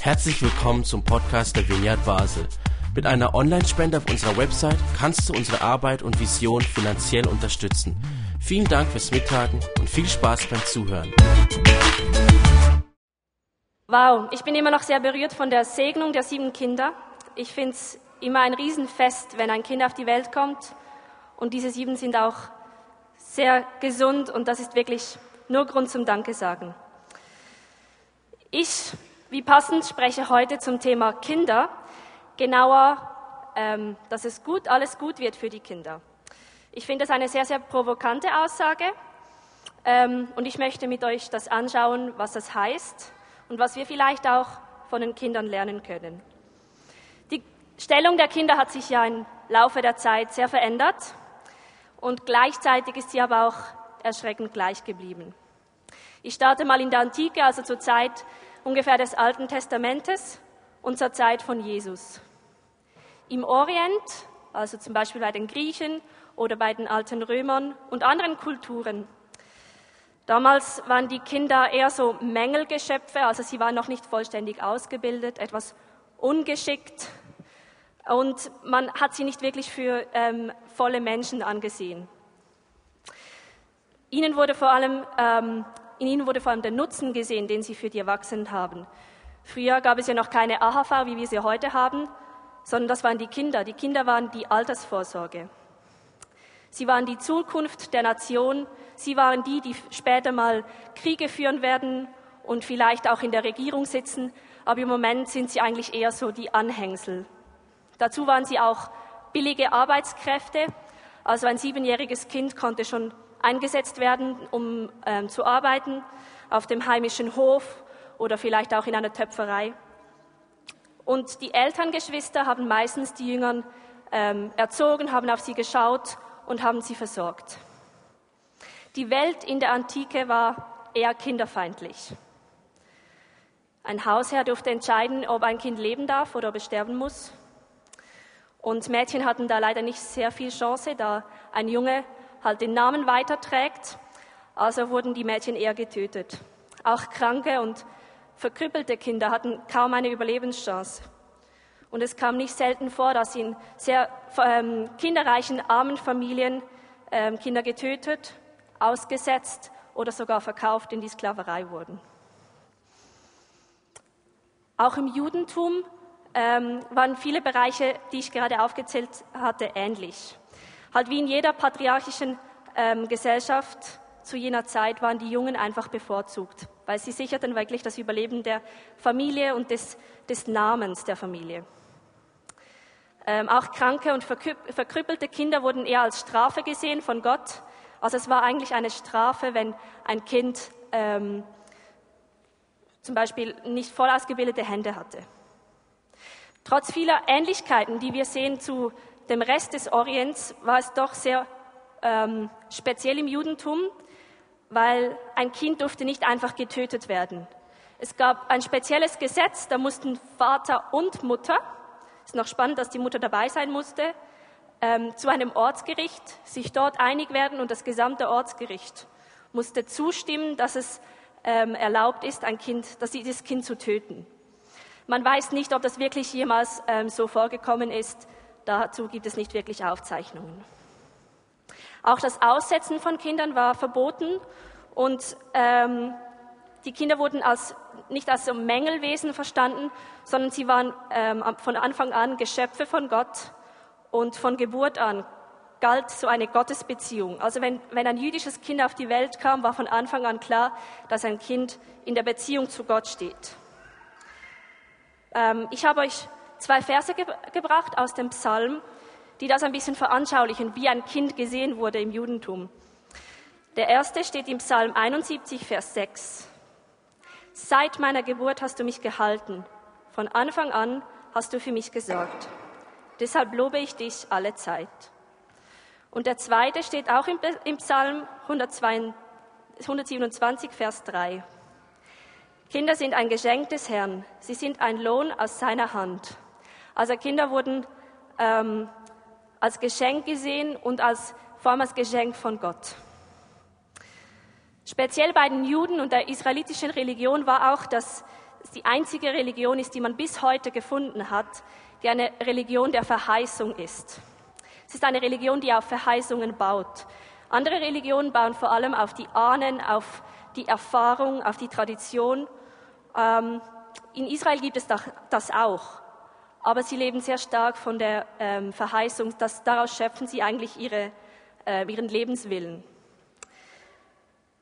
Herzlich willkommen zum Podcast der Vineyard Basel. Mit einer Online-Spende auf unserer Website kannst du unsere Arbeit und Vision finanziell unterstützen. Vielen Dank fürs Mittagen und viel Spaß beim Zuhören. Wow, ich bin immer noch sehr berührt von der Segnung der sieben Kinder. Ich finde es immer ein Riesenfest, wenn ein Kind auf die Welt kommt. Und diese sieben sind auch sehr gesund und das ist wirklich nur Grund zum Danke sagen. Ich, wie passend, spreche heute zum Thema Kinder, genauer, ähm, dass es gut, alles gut wird für die Kinder. Ich finde das eine sehr, sehr provokante Aussage ähm, und ich möchte mit euch das anschauen, was das heißt und was wir vielleicht auch von den Kindern lernen können. Die Stellung der Kinder hat sich ja im Laufe der Zeit sehr verändert und gleichzeitig ist sie aber auch erschreckend gleich geblieben. Ich starte mal in der Antike, also zur Zeit ungefähr des Alten Testamentes und zur Zeit von Jesus. Im Orient, also zum Beispiel bei den Griechen oder bei den alten Römern und anderen Kulturen, damals waren die Kinder eher so Mängelgeschöpfe, also sie waren noch nicht vollständig ausgebildet, etwas ungeschickt und man hat sie nicht wirklich für ähm, volle Menschen angesehen. Ihnen wurde vor allem ähm, in ihnen wurde vor allem der Nutzen gesehen, den sie für die Erwachsenen haben. Früher gab es ja noch keine AHV, wie wir sie heute haben, sondern das waren die Kinder. Die Kinder waren die Altersvorsorge. Sie waren die Zukunft der Nation. Sie waren die, die später mal Kriege führen werden und vielleicht auch in der Regierung sitzen. Aber im Moment sind sie eigentlich eher so die Anhängsel. Dazu waren sie auch billige Arbeitskräfte. Also ein siebenjähriges Kind konnte schon eingesetzt werden, um ähm, zu arbeiten auf dem heimischen Hof oder vielleicht auch in einer Töpferei. Und die Elterngeschwister haben meistens die Jüngern ähm, erzogen, haben auf sie geschaut und haben sie versorgt. Die Welt in der Antike war eher kinderfeindlich. Ein Hausherr durfte entscheiden, ob ein Kind leben darf oder ob es sterben muss. Und Mädchen hatten da leider nicht sehr viel Chance, da ein Junge halt den Namen weiterträgt. Also wurden die Mädchen eher getötet. Auch kranke und verkrüppelte Kinder hatten kaum eine Überlebenschance. Und es kam nicht selten vor, dass in sehr ähm, kinderreichen, armen Familien ähm, Kinder getötet, ausgesetzt oder sogar verkauft in die Sklaverei wurden. Auch im Judentum ähm, waren viele Bereiche, die ich gerade aufgezählt hatte, ähnlich. Halt wie in jeder patriarchischen ähm, Gesellschaft zu jener Zeit waren die Jungen einfach bevorzugt, weil sie sicherten wirklich das Überleben der Familie und des, des Namens der Familie. Ähm, auch kranke und verkrüppelte Kinder wurden eher als Strafe gesehen von Gott. Also es war eigentlich eine Strafe, wenn ein Kind ähm, zum Beispiel nicht voll ausgebildete Hände hatte. Trotz vieler Ähnlichkeiten, die wir sehen zu dem Rest des Orients war es doch sehr ähm, speziell im Judentum, weil ein Kind durfte nicht einfach getötet werden. Es gab ein spezielles Gesetz, da mussten Vater und Mutter, ist noch spannend, dass die Mutter dabei sein musste, ähm, zu einem Ortsgericht, sich dort einig werden und das gesamte Ortsgericht musste zustimmen, dass es ähm, erlaubt ist, ein Kind, dass dieses Kind zu töten. Man weiß nicht, ob das wirklich jemals ähm, so vorgekommen ist. Dazu gibt es nicht wirklich Aufzeichnungen. Auch das Aussetzen von Kindern war verboten und ähm, die Kinder wurden als, nicht als so Mängelwesen verstanden, sondern sie waren ähm, von Anfang an Geschöpfe von Gott und von Geburt an galt so eine Gottesbeziehung. Also wenn, wenn ein jüdisches Kind auf die Welt kam, war von Anfang an klar, dass ein Kind in der Beziehung zu Gott steht. Ähm, ich habe euch zwei Verse ge gebracht aus dem Psalm, die das ein bisschen veranschaulichen, wie ein Kind gesehen wurde im Judentum. Der erste steht im Psalm 71, Vers 6. Seit meiner Geburt hast du mich gehalten. Von Anfang an hast du für mich gesorgt. Deshalb lobe ich dich alle Zeit. Und der zweite steht auch im, im Psalm 127, Vers 3. Kinder sind ein Geschenk des Herrn. Sie sind ein Lohn aus seiner Hand. Also Kinder wurden ähm, als Geschenk gesehen und als, vor allem als Geschenk von Gott. Speziell bei den Juden und der israelitischen Religion war auch, dass die einzige Religion ist, die man bis heute gefunden hat, die eine Religion der Verheißung ist. Es ist eine Religion, die auf Verheißungen baut. Andere Religionen bauen vor allem auf die Ahnen, auf die Erfahrung, auf die Tradition. Ähm, in Israel gibt es das auch, aber sie leben sehr stark von der ähm, Verheißung, dass daraus schöpfen sie eigentlich ihre, äh, ihren Lebenswillen.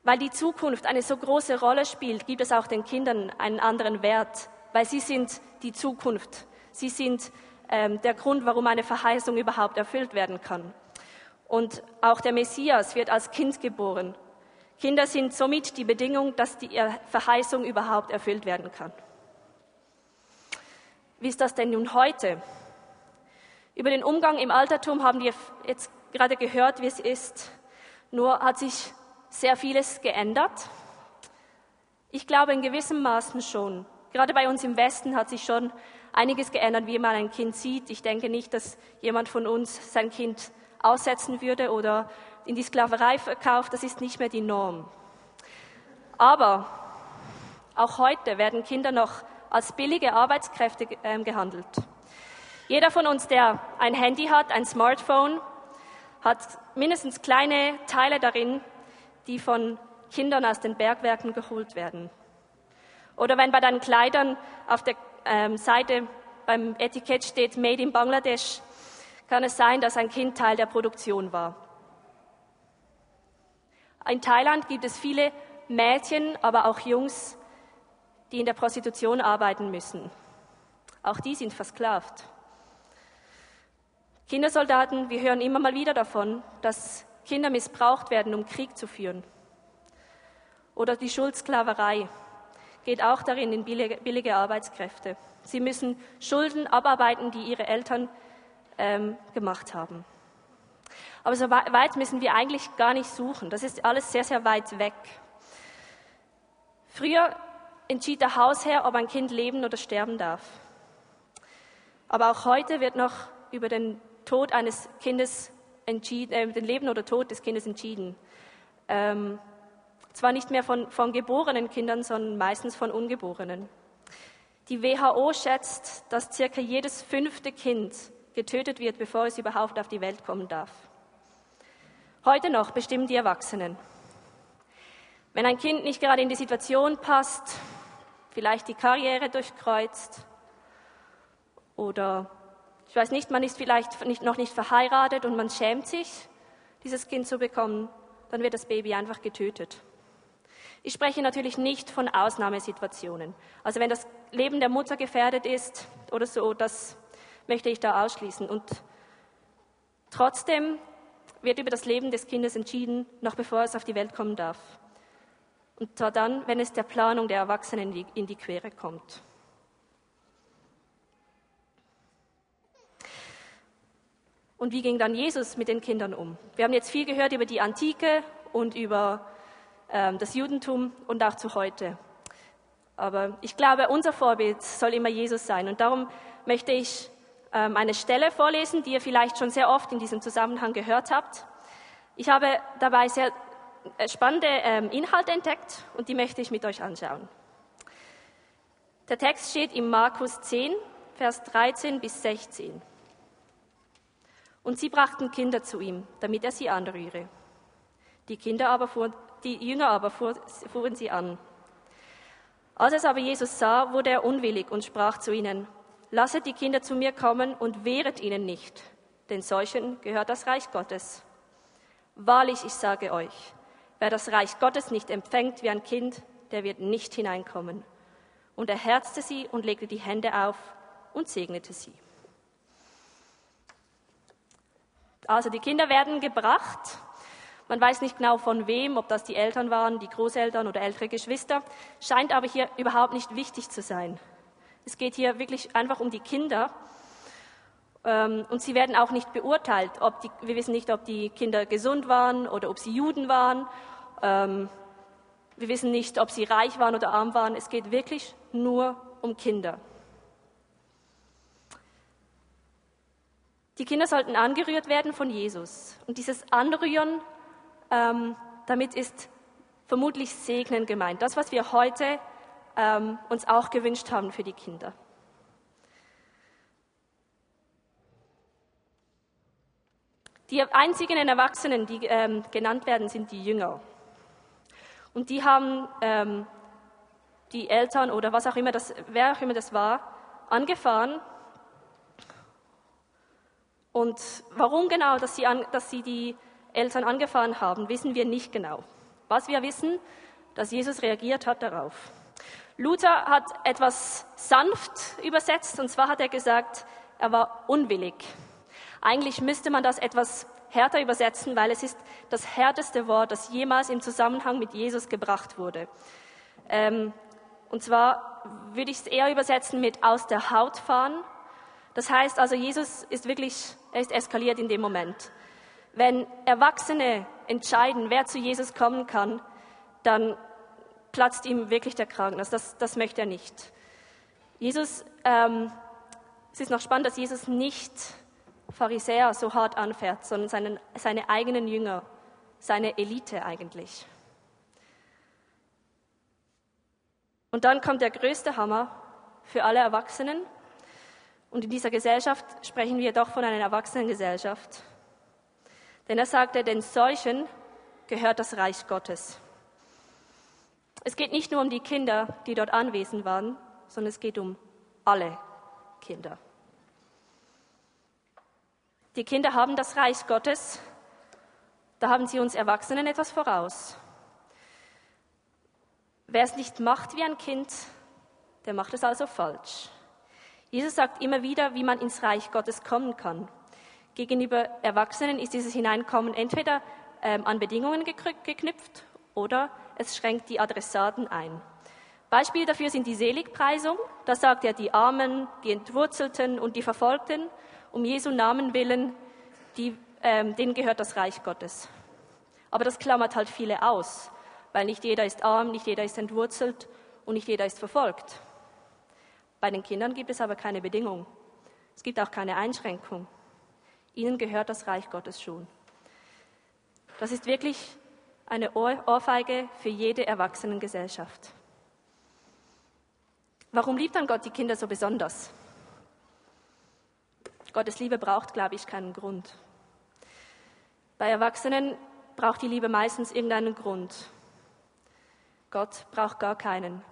Weil die Zukunft eine so große Rolle spielt, gibt es auch den Kindern einen anderen Wert, weil sie sind die Zukunft. Sie sind ähm, der Grund, warum eine Verheißung überhaupt erfüllt werden kann. Und auch der Messias wird als Kind geboren. Kinder sind somit die Bedingung, dass die Verheißung überhaupt erfüllt werden kann. Wie ist das denn nun heute? Über den Umgang im Altertum haben wir jetzt gerade gehört, wie es ist. Nur hat sich sehr vieles geändert. Ich glaube in gewissem Maßen schon. Gerade bei uns im Westen hat sich schon einiges geändert, wie man ein Kind sieht. Ich denke nicht, dass jemand von uns sein Kind aussetzen würde oder in die Sklaverei verkauft. Das ist nicht mehr die Norm. Aber auch heute werden Kinder noch als billige Arbeitskräfte ähm, gehandelt. Jeder von uns, der ein Handy hat, ein Smartphone, hat mindestens kleine Teile darin, die von Kindern aus den Bergwerken geholt werden. Oder wenn bei deinen Kleidern auf der ähm, Seite beim Etikett steht Made in Bangladesch, kann es sein, dass ein Kind Teil der Produktion war. In Thailand gibt es viele Mädchen, aber auch Jungs, die in der Prostitution arbeiten müssen. Auch die sind versklavt. Kindersoldaten, wir hören immer mal wieder davon, dass Kinder missbraucht werden, um Krieg zu führen. Oder die Schuldsklaverei geht auch darin in billige, Arbeitskräfte. Sie müssen Schulden abarbeiten, die ihre Eltern ähm, gemacht haben. Aber so weit müssen wir eigentlich gar nicht suchen. Das ist alles sehr, sehr weit weg. Früher entschied der Hausherr, ob ein Kind leben oder sterben darf. Aber auch heute wird noch über den Tod eines Kindes entschieden, äh, den Leben oder Tod des Kindes entschieden. Ähm, zwar nicht mehr von, von geborenen Kindern, sondern meistens von Ungeborenen. Die WHO schätzt, dass circa jedes fünfte Kind getötet wird, bevor es überhaupt auf die Welt kommen darf. Heute noch bestimmen die Erwachsenen. Wenn ein Kind nicht gerade in die Situation passt, vielleicht die Karriere durchkreuzt oder ich weiß nicht, man ist vielleicht nicht, noch nicht verheiratet und man schämt sich, dieses Kind zu bekommen, dann wird das Baby einfach getötet. Ich spreche natürlich nicht von Ausnahmesituationen. Also wenn das Leben der Mutter gefährdet ist oder so, das möchte ich da ausschließen. Und trotzdem wird über das Leben des Kindes entschieden, noch bevor es auf die Welt kommen darf. Und zwar dann, wenn es der Planung der Erwachsenen in die Quere kommt. Und wie ging dann Jesus mit den Kindern um? Wir haben jetzt viel gehört über die Antike und über ähm, das Judentum und auch zu heute. Aber ich glaube, unser Vorbild soll immer Jesus sein. Und darum möchte ich ähm, eine Stelle vorlesen, die ihr vielleicht schon sehr oft in diesem Zusammenhang gehört habt. Ich habe dabei sehr äh, spannende ähm, Inhalte entdeckt und die möchte ich mit euch anschauen. Der Text steht im Markus 10, Vers 13 bis 16. Und sie brachten Kinder zu ihm, damit er sie anrühre. Die, Kinder aber fuhren, die Jünger aber fuhren sie an. Als es aber Jesus sah, wurde er unwillig und sprach zu ihnen, Lasset die Kinder zu mir kommen und wehret ihnen nicht, denn solchen gehört das Reich Gottes. Wahrlich, ich sage euch, wer das Reich Gottes nicht empfängt wie ein Kind, der wird nicht hineinkommen. Und er herzte sie und legte die Hände auf und segnete sie. Also die Kinder werden gebracht. Man weiß nicht genau von wem, ob das die Eltern waren, die Großeltern oder ältere Geschwister, scheint aber hier überhaupt nicht wichtig zu sein. Es geht hier wirklich einfach um die Kinder. Ähm, und sie werden auch nicht beurteilt. Ob die, wir wissen nicht, ob die Kinder gesund waren oder ob sie Juden waren. Ähm, wir wissen nicht, ob sie reich waren oder arm waren. Es geht wirklich nur um Kinder. Die Kinder sollten angerührt werden von Jesus. Und dieses Anrühren, ähm, damit ist vermutlich Segnen gemeint. Das, was wir heute uns auch gewünscht haben für die Kinder. Die einzigen Erwachsenen, die ähm, genannt werden, sind die Jünger. Und die haben ähm, die Eltern oder was auch immer das, wer auch immer das war, angefahren. Und warum genau, dass sie, an, dass sie die Eltern angefahren haben, wissen wir nicht genau. Was wir wissen, dass Jesus reagiert hat darauf. Luther hat etwas sanft übersetzt, und zwar hat er gesagt, er war unwillig. Eigentlich müsste man das etwas härter übersetzen, weil es ist das härteste Wort, das jemals im Zusammenhang mit Jesus gebracht wurde. Ähm, und zwar würde ich es eher übersetzen mit aus der Haut fahren. Das heißt also, Jesus ist wirklich, er ist eskaliert in dem Moment. Wenn Erwachsene entscheiden, wer zu Jesus kommen kann, dann platzt ihm wirklich der Kragen. Also das, das möchte er nicht. Jesus, ähm, es ist noch spannend, dass Jesus nicht Pharisäer so hart anfährt, sondern seinen, seine eigenen Jünger, seine Elite eigentlich. Und dann kommt der größte Hammer für alle Erwachsenen. Und in dieser Gesellschaft sprechen wir doch von einer Erwachsenengesellschaft. Denn er sagte, den solchen gehört das Reich Gottes. Es geht nicht nur um die Kinder, die dort anwesend waren, sondern es geht um alle Kinder. Die Kinder haben das Reich Gottes, da haben sie uns Erwachsenen etwas voraus. Wer es nicht macht wie ein Kind, der macht es also falsch. Jesus sagt immer wieder, wie man ins Reich Gottes kommen kann. Gegenüber Erwachsenen ist dieses Hineinkommen entweder ähm, an Bedingungen geknüpft oder es schränkt die Adressaten ein. Beispiel dafür sind die Seligpreisung. Da sagt er die Armen, die Entwurzelten und die Verfolgten um Jesu Namen willen, die, ähm, denen gehört das Reich Gottes. Aber das klammert halt viele aus, weil nicht jeder ist arm, nicht jeder ist entwurzelt und nicht jeder ist verfolgt. Bei den Kindern gibt es aber keine Bedingung. Es gibt auch keine Einschränkung. Ihnen gehört das Reich Gottes schon. Das ist wirklich eine Ohrfeige für jede Erwachsenengesellschaft. Warum liebt dann Gott die Kinder so besonders? Gottes Liebe braucht, glaube ich, keinen Grund. Bei Erwachsenen braucht die Liebe meistens irgendeinen Grund. Gott braucht gar keinen.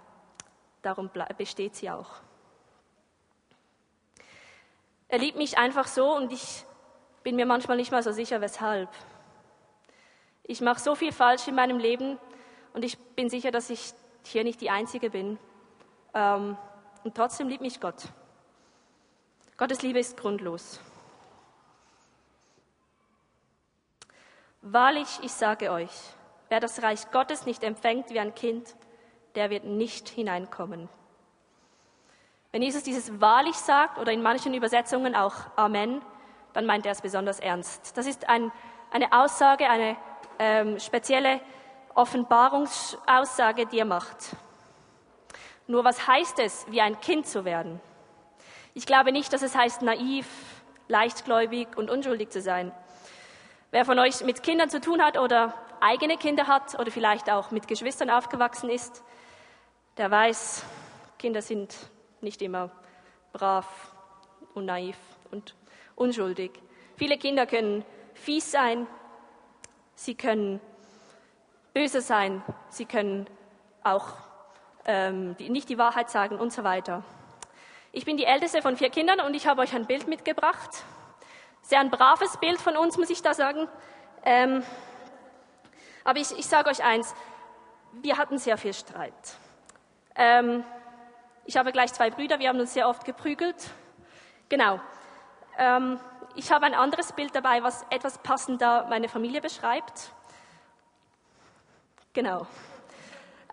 Darum besteht sie auch. Er liebt mich einfach so und ich bin mir manchmal nicht mal so sicher, weshalb. Ich mache so viel falsch in meinem Leben und ich bin sicher, dass ich hier nicht die Einzige bin. Ähm, und trotzdem liebt mich Gott. Gottes Liebe ist grundlos. Wahrlich, ich sage euch, wer das Reich Gottes nicht empfängt wie ein Kind, der wird nicht hineinkommen. Wenn Jesus dieses wahrlich sagt oder in manchen Übersetzungen auch Amen, dann meint er es besonders ernst. Das ist ein, eine Aussage, eine ähm, spezielle Offenbarungsaussage, die er macht. Nur was heißt es, wie ein Kind zu werden? Ich glaube nicht, dass es heißt, naiv, leichtgläubig und unschuldig zu sein. Wer von euch mit Kindern zu tun hat oder eigene Kinder hat oder vielleicht auch mit Geschwistern aufgewachsen ist, der weiß, Kinder sind nicht immer brav und naiv und unschuldig. Viele Kinder können fies sein, sie können böse sein, sie können auch ähm, die, nicht die Wahrheit sagen und so weiter. Ich bin die älteste von vier Kindern und ich habe euch ein Bild mitgebracht. Sehr ein braves Bild von uns, muss ich da sagen. Ähm, aber ich, ich sage euch eins, wir hatten sehr viel Streit. Ähm, ich habe gleich zwei Brüder, wir haben uns sehr oft geprügelt. Genau. Ähm, ich habe ein anderes Bild dabei, was etwas passender meine Familie beschreibt. Genau.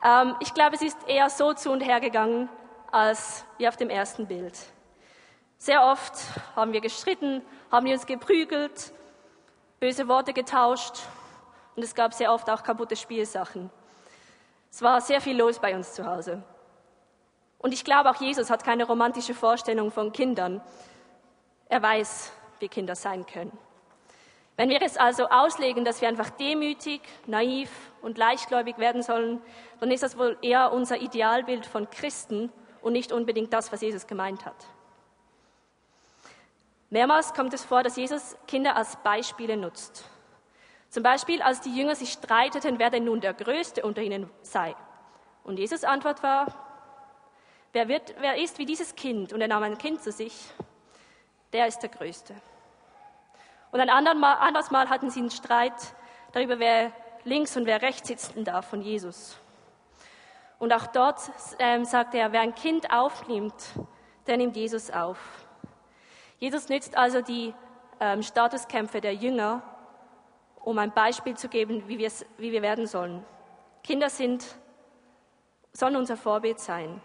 Ähm, ich glaube, es ist eher so zu und her gegangen, als wie auf dem ersten Bild. Sehr oft haben wir gestritten, haben wir uns geprügelt, böse Worte getauscht und es gab sehr oft auch kaputte Spielsachen. Es war sehr viel los bei uns zu Hause. Und ich glaube, auch Jesus hat keine romantische Vorstellung von Kindern. Er weiß, wie Kinder sein können. Wenn wir es also auslegen, dass wir einfach demütig, naiv und leichtgläubig werden sollen, dann ist das wohl eher unser Idealbild von Christen und nicht unbedingt das, was Jesus gemeint hat. Mehrmals kommt es vor, dass Jesus Kinder als Beispiele nutzt. Zum Beispiel, als die Jünger sich streiteten, wer denn nun der Größte unter ihnen sei. Und Jesus Antwort war, wer, wird, wer ist wie dieses Kind, und er nahm ein Kind zu sich, der ist der Größte. Und ein anderes Mal hatten sie einen Streit darüber, wer links und wer rechts sitzen darf von Jesus. Und auch dort ähm, sagt er, wer ein Kind aufnimmt, der nimmt Jesus auf. Jesus nützt also die ähm, Statuskämpfe der Jünger, um ein Beispiel zu geben, wie, wie wir werden sollen. Kinder sind, sollen unser Vorbild sein.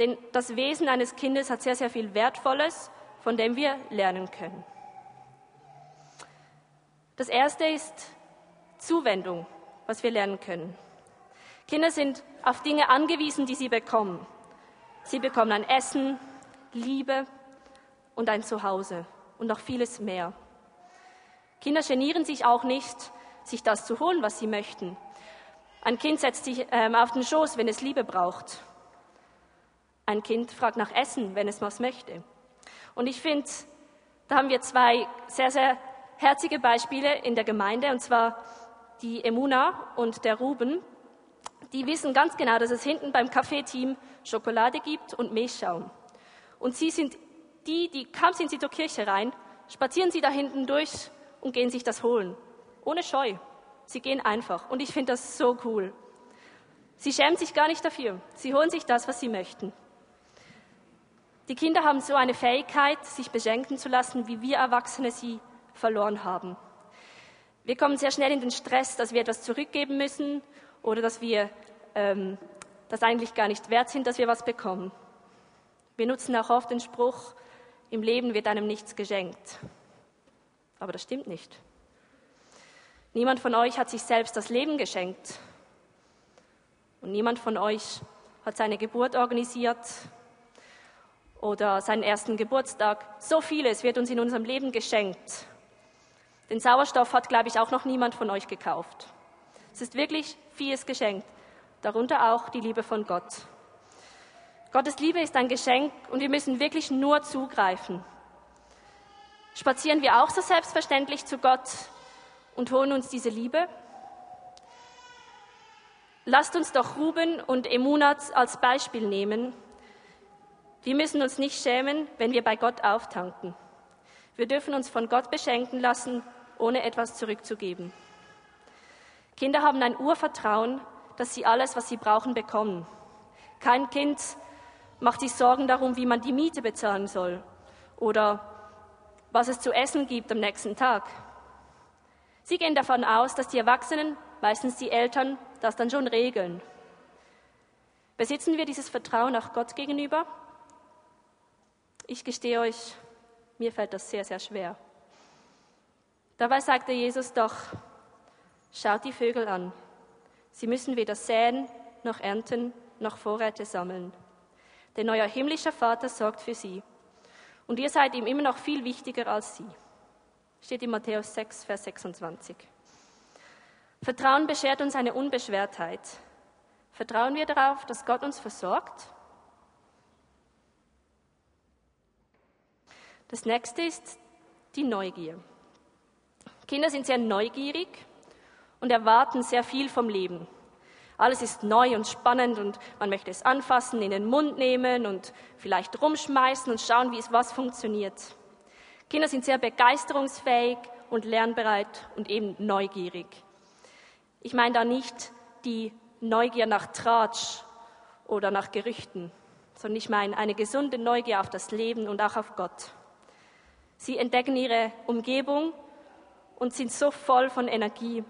Denn das Wesen eines Kindes hat sehr, sehr viel Wertvolles, von dem wir lernen können. Das erste ist Zuwendung, was wir lernen können. Kinder sind auf Dinge angewiesen, die sie bekommen. Sie bekommen ein Essen, Liebe, und ein Zuhause und noch vieles mehr. Kinder genieren sich auch nicht, sich das zu holen, was sie möchten. Ein Kind setzt sich ähm, auf den Schoß, wenn es Liebe braucht. Ein Kind fragt nach Essen, wenn es was möchte. Und ich finde, da haben wir zwei sehr, sehr herzige Beispiele in der Gemeinde, und zwar die Emuna und der Ruben. Die wissen ganz genau, dass es hinten beim Kaffeeteam Schokolade gibt und Milchschaum. Und sie sind die, die kaum sind sie zur Kirche rein, spazieren sie da hinten durch und gehen sich das holen. Ohne Scheu. Sie gehen einfach. Und ich finde das so cool. Sie schämen sich gar nicht dafür. Sie holen sich das, was sie möchten. Die Kinder haben so eine Fähigkeit, sich beschenken zu lassen, wie wir Erwachsene sie verloren haben. Wir kommen sehr schnell in den Stress, dass wir etwas zurückgeben müssen oder dass wir ähm, das eigentlich gar nicht wert sind, dass wir was bekommen. Wir nutzen auch oft den Spruch, im Leben wird einem nichts geschenkt. Aber das stimmt nicht. Niemand von euch hat sich selbst das Leben geschenkt. Und niemand von euch hat seine Geburt organisiert oder seinen ersten Geburtstag. So vieles wird uns in unserem Leben geschenkt. Den Sauerstoff hat, glaube ich, auch noch niemand von euch gekauft. Es ist wirklich vieles geschenkt, darunter auch die Liebe von Gott. Gottes Liebe ist ein Geschenk und wir müssen wirklich nur zugreifen. Spazieren wir auch so selbstverständlich zu Gott und holen uns diese Liebe? Lasst uns doch Ruben und Emunat als Beispiel nehmen. Wir müssen uns nicht schämen, wenn wir bei Gott auftanken. Wir dürfen uns von Gott beschenken lassen, ohne etwas zurückzugeben. Kinder haben ein Urvertrauen, dass sie alles, was sie brauchen, bekommen. Kein Kind macht sich Sorgen darum, wie man die Miete bezahlen soll oder was es zu essen gibt am nächsten Tag. Sie gehen davon aus, dass die Erwachsenen, meistens die Eltern, das dann schon regeln. Besitzen wir dieses Vertrauen auch Gott gegenüber? Ich gestehe euch, mir fällt das sehr, sehr schwer. Dabei sagte Jesus doch, schaut die Vögel an. Sie müssen weder säen, noch ernten, noch Vorräte sammeln denn euer himmlischer Vater sorgt für sie. Und ihr seid ihm immer noch viel wichtiger als sie. Steht in Matthäus 6, Vers 26. Vertrauen beschert uns eine Unbeschwertheit. Vertrauen wir darauf, dass Gott uns versorgt? Das nächste ist die Neugier. Kinder sind sehr neugierig und erwarten sehr viel vom Leben. Alles ist neu und spannend und man möchte es anfassen, in den Mund nehmen und vielleicht rumschmeißen und schauen, wie es was funktioniert. Kinder sind sehr begeisterungsfähig und lernbereit und eben neugierig. Ich meine da nicht die Neugier nach Tratsch oder nach Gerüchten, sondern ich meine eine gesunde Neugier auf das Leben und auch auf Gott. Sie entdecken ihre Umgebung und sind so voll von Energie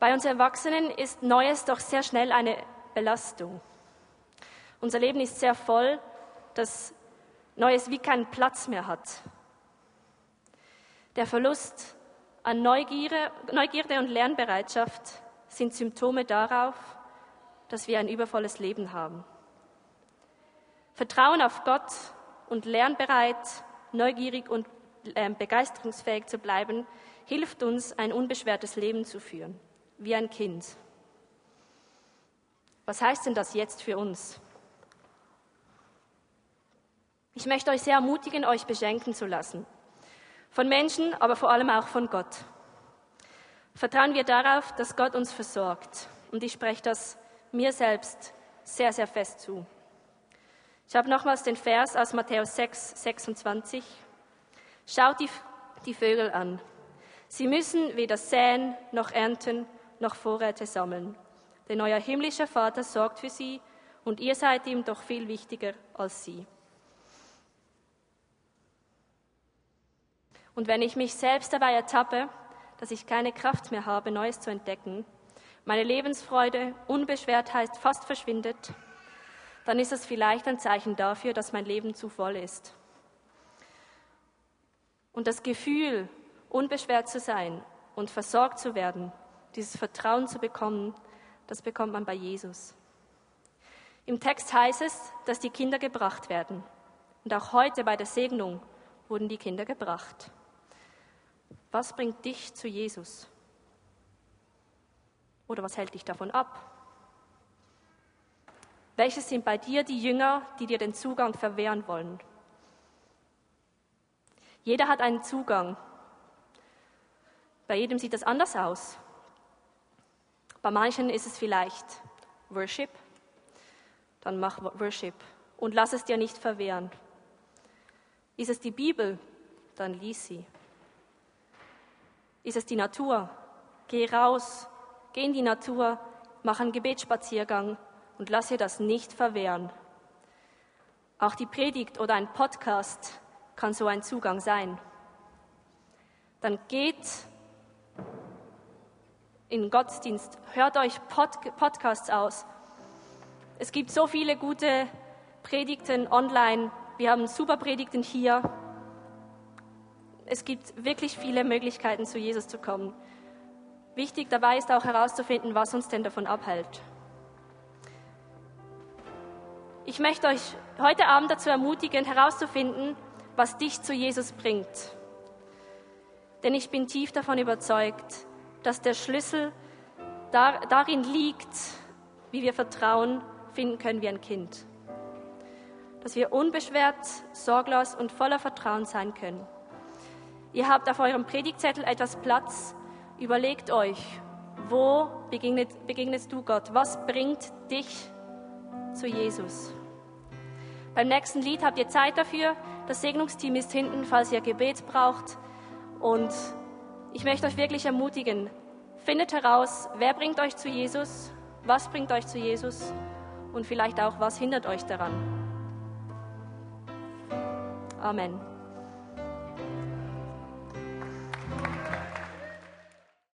bei uns Erwachsenen ist Neues doch sehr schnell eine Belastung. Unser Leben ist sehr voll, dass Neues wie keinen Platz mehr hat. Der Verlust an Neugierde, Neugierde und Lernbereitschaft sind Symptome darauf, dass wir ein übervolles Leben haben. Vertrauen auf Gott und lernbereit, neugierig und äh, begeisterungsfähig zu bleiben, hilft uns, ein unbeschwertes Leben zu führen, wie ein Kind. Was heißt denn das jetzt für uns? Ich möchte euch sehr ermutigen, euch beschenken zu lassen. Von Menschen, aber vor allem auch von Gott. Vertrauen wir darauf, dass Gott uns versorgt. Und ich spreche das mir selbst sehr, sehr fest zu. Ich habe nochmals den Vers aus Matthäus 6, 26. Schaut die, die Vögel an. Sie müssen weder säen noch ernten noch Vorräte sammeln. Denn euer himmlischer Vater sorgt für sie und ihr seid ihm doch viel wichtiger als sie. Und wenn ich mich selbst dabei ertappe, dass ich keine Kraft mehr habe, Neues zu entdecken, meine Lebensfreude, Unbeschwertheit fast verschwindet, dann ist es vielleicht ein Zeichen dafür, dass mein Leben zu voll ist. Und das Gefühl, unbeschwert zu sein und versorgt zu werden, dieses Vertrauen zu bekommen, das bekommt man bei Jesus. Im Text heißt es, dass die Kinder gebracht werden. Und auch heute bei der Segnung wurden die Kinder gebracht. Was bringt dich zu Jesus? Oder was hält dich davon ab? Welche sind bei dir die Jünger, die dir den Zugang verwehren wollen? Jeder hat einen Zugang. Bei jedem sieht das anders aus. Bei manchen ist es vielleicht Worship. Dann mach Worship und lass es dir nicht verwehren. Ist es die Bibel? Dann lies sie. Ist es die Natur? Geh raus, geh in die Natur, mach einen Gebetsspaziergang und lass dir das nicht verwehren. Auch die Predigt oder ein Podcast kann so ein Zugang sein. Dann geht in Gottesdienst, hört euch Pod Podcasts aus. Es gibt so viele gute Predigten online. Wir haben super Predigten hier. Es gibt wirklich viele Möglichkeiten, zu Jesus zu kommen. Wichtig dabei ist auch herauszufinden, was uns denn davon abhält. Ich möchte euch heute Abend dazu ermutigen, herauszufinden, was dich zu Jesus bringt. Denn ich bin tief davon überzeugt, dass der Schlüssel dar darin liegt, wie wir Vertrauen finden können wie ein Kind. Dass wir unbeschwert, sorglos und voller Vertrauen sein können. Ihr habt auf eurem Predigtzettel etwas Platz. Überlegt euch, wo begegnet, begegnest du Gott? Was bringt dich zu Jesus? Beim nächsten Lied habt ihr Zeit dafür. Das Segnungsteam ist hinten, falls ihr Gebet braucht. Und ich möchte euch wirklich ermutigen, findet heraus, wer bringt euch zu Jesus, was bringt euch zu Jesus und vielleicht auch, was hindert euch daran. Amen.